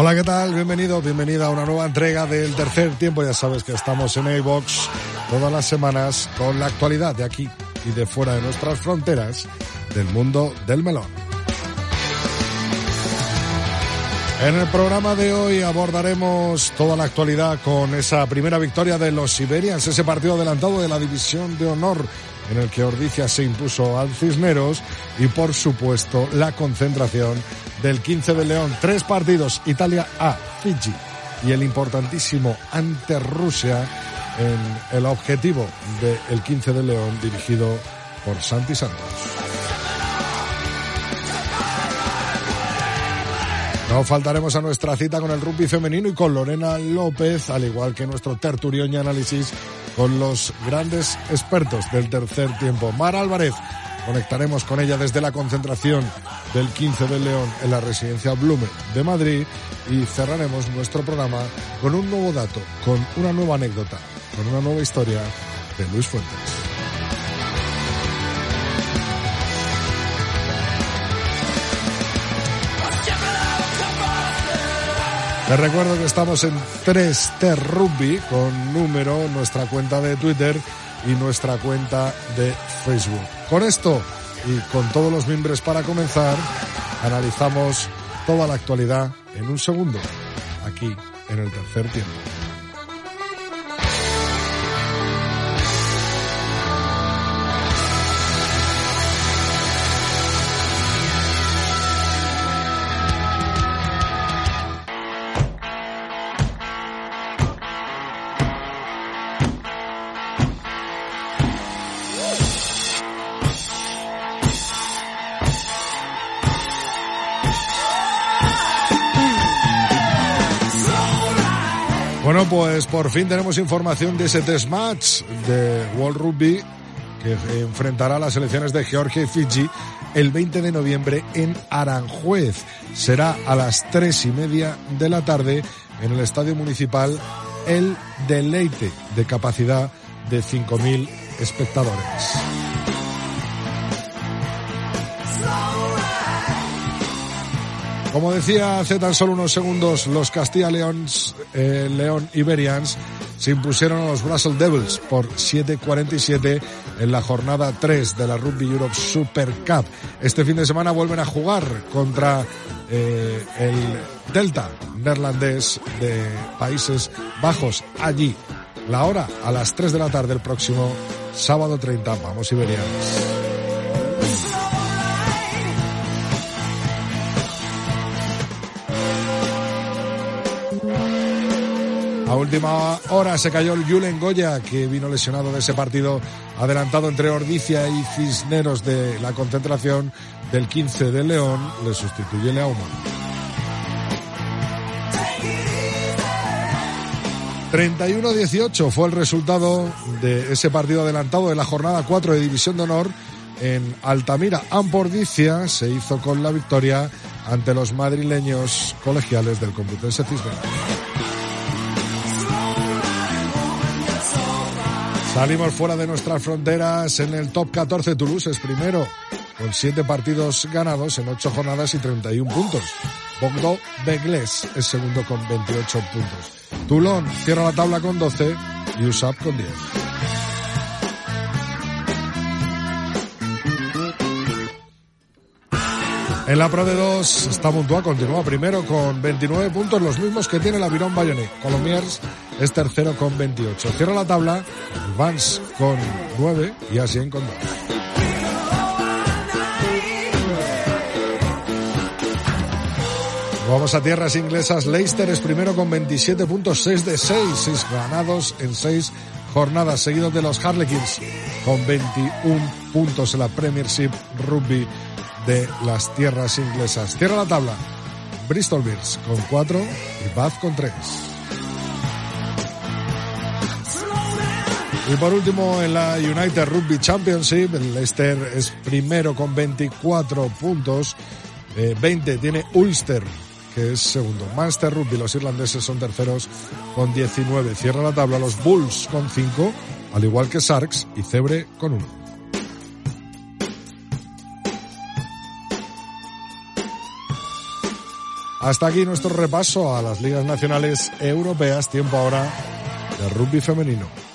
Hola, ¿qué tal? Bienvenido, bienvenida a una nueva entrega del tercer tiempo. Ya sabes que estamos en iBox todas las semanas con la actualidad de aquí y de fuera de nuestras fronteras del mundo del melón. En el programa de hoy abordaremos toda la actualidad con esa primera victoria de los Siberians, ese partido adelantado de la División de Honor en el que Ordicia se impuso al Cisneros y por supuesto la concentración del 15 de León. Tres partidos, Italia A, Fiji y el importantísimo ante Rusia en el objetivo del 15 de León dirigido por Santi Santos. No faltaremos a nuestra cita con el rugby femenino y con Lorena López, al igual que nuestro tertulión y análisis con los grandes expertos del tercer tiempo. Mar Álvarez, conectaremos con ella desde la concentración del 15 de León en la residencia Blume de Madrid y cerraremos nuestro programa con un nuevo dato, con una nueva anécdota, con una nueva historia de Luis Fuentes. Les recuerdo que estamos en 3T Rugby con número, nuestra cuenta de Twitter y nuestra cuenta de Facebook. Con esto y con todos los miembros para comenzar, analizamos toda la actualidad en un segundo, aquí en el tercer tiempo. Bueno, pues por fin tenemos información de ese test match de World Rugby que enfrentará a las selecciones de Georgia y Fiji el 20 de noviembre en Aranjuez. Será a las tres y media de la tarde en el Estadio Municipal El Deleite, de capacidad de 5.000 espectadores. Como decía hace tan solo unos segundos, los Castilla León, eh, León Iberians se impusieron a los Brussels Devils por 7-47 en la jornada 3 de la Rugby Europe Super Cup. Este fin de semana vuelven a jugar contra eh, el Delta neerlandés de Países Bajos allí. La hora a las 3 de la tarde el próximo sábado 30. Vamos Iberians. A última hora se cayó el Julen Goya, que vino lesionado de ese partido adelantado entre Ordicia y Cisneros de la concentración del 15 de León. Le sustituye Leauma. 31-18 fue el resultado de ese partido adelantado de la jornada 4 de División de Honor en Altamira. Ampordicia se hizo con la victoria ante los madrileños colegiales del Complutense Cisneros. Salimos fuera de nuestras fronteras en el top 14. Toulouse es primero, con 7 partidos ganados en 8 jornadas y 31 puntos. Bogdo Begles es segundo con 28 puntos. Toulon cierra la tabla con 12 y USAP con 10. En la Pro de 2, está Montua continúa primero con 29 puntos, los mismos que tiene el Avirón Bayonet. Colomiers es tercero con 28. Cierra la tabla, Vance con 9 y Asien con 2. Vamos a tierras inglesas. Leicester es primero con 27 puntos, 6 de 6, 6 ganados en 6 jornadas, seguidos de los Harlequins con 21 puntos en la Premiership Rugby de las tierras inglesas. Cierra la tabla. Bristol Bears con 4 y Bath con 3. Y por último, en la United Rugby Championship, el Leicester es primero con 24 puntos. 20 eh, tiene Ulster, que es segundo. Manchester Rugby, los irlandeses son terceros con 19. Cierra la tabla los Bulls con 5, al igual que Sarks y Cebre con 1. Hasta aquí nuestro repaso a las ligas nacionales europeas. Tiempo ahora de rugby femenino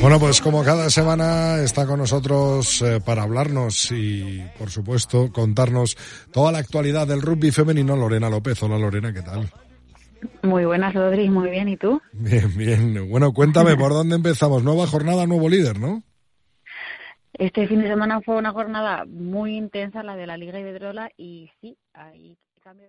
Bueno, pues como cada semana está con nosotros eh, para hablarnos y, por supuesto, contarnos toda la actualidad del rugby femenino, Lorena López. Hola Lorena, ¿qué tal? Muy buenas, Rodri, muy bien, ¿y tú? Bien, bien. Bueno, cuéntame, ¿por dónde empezamos? Nueva jornada, nuevo líder, ¿no? Este fin de semana fue una jornada muy intensa, la de la Liga Iberdrola, y sí, hay cambio.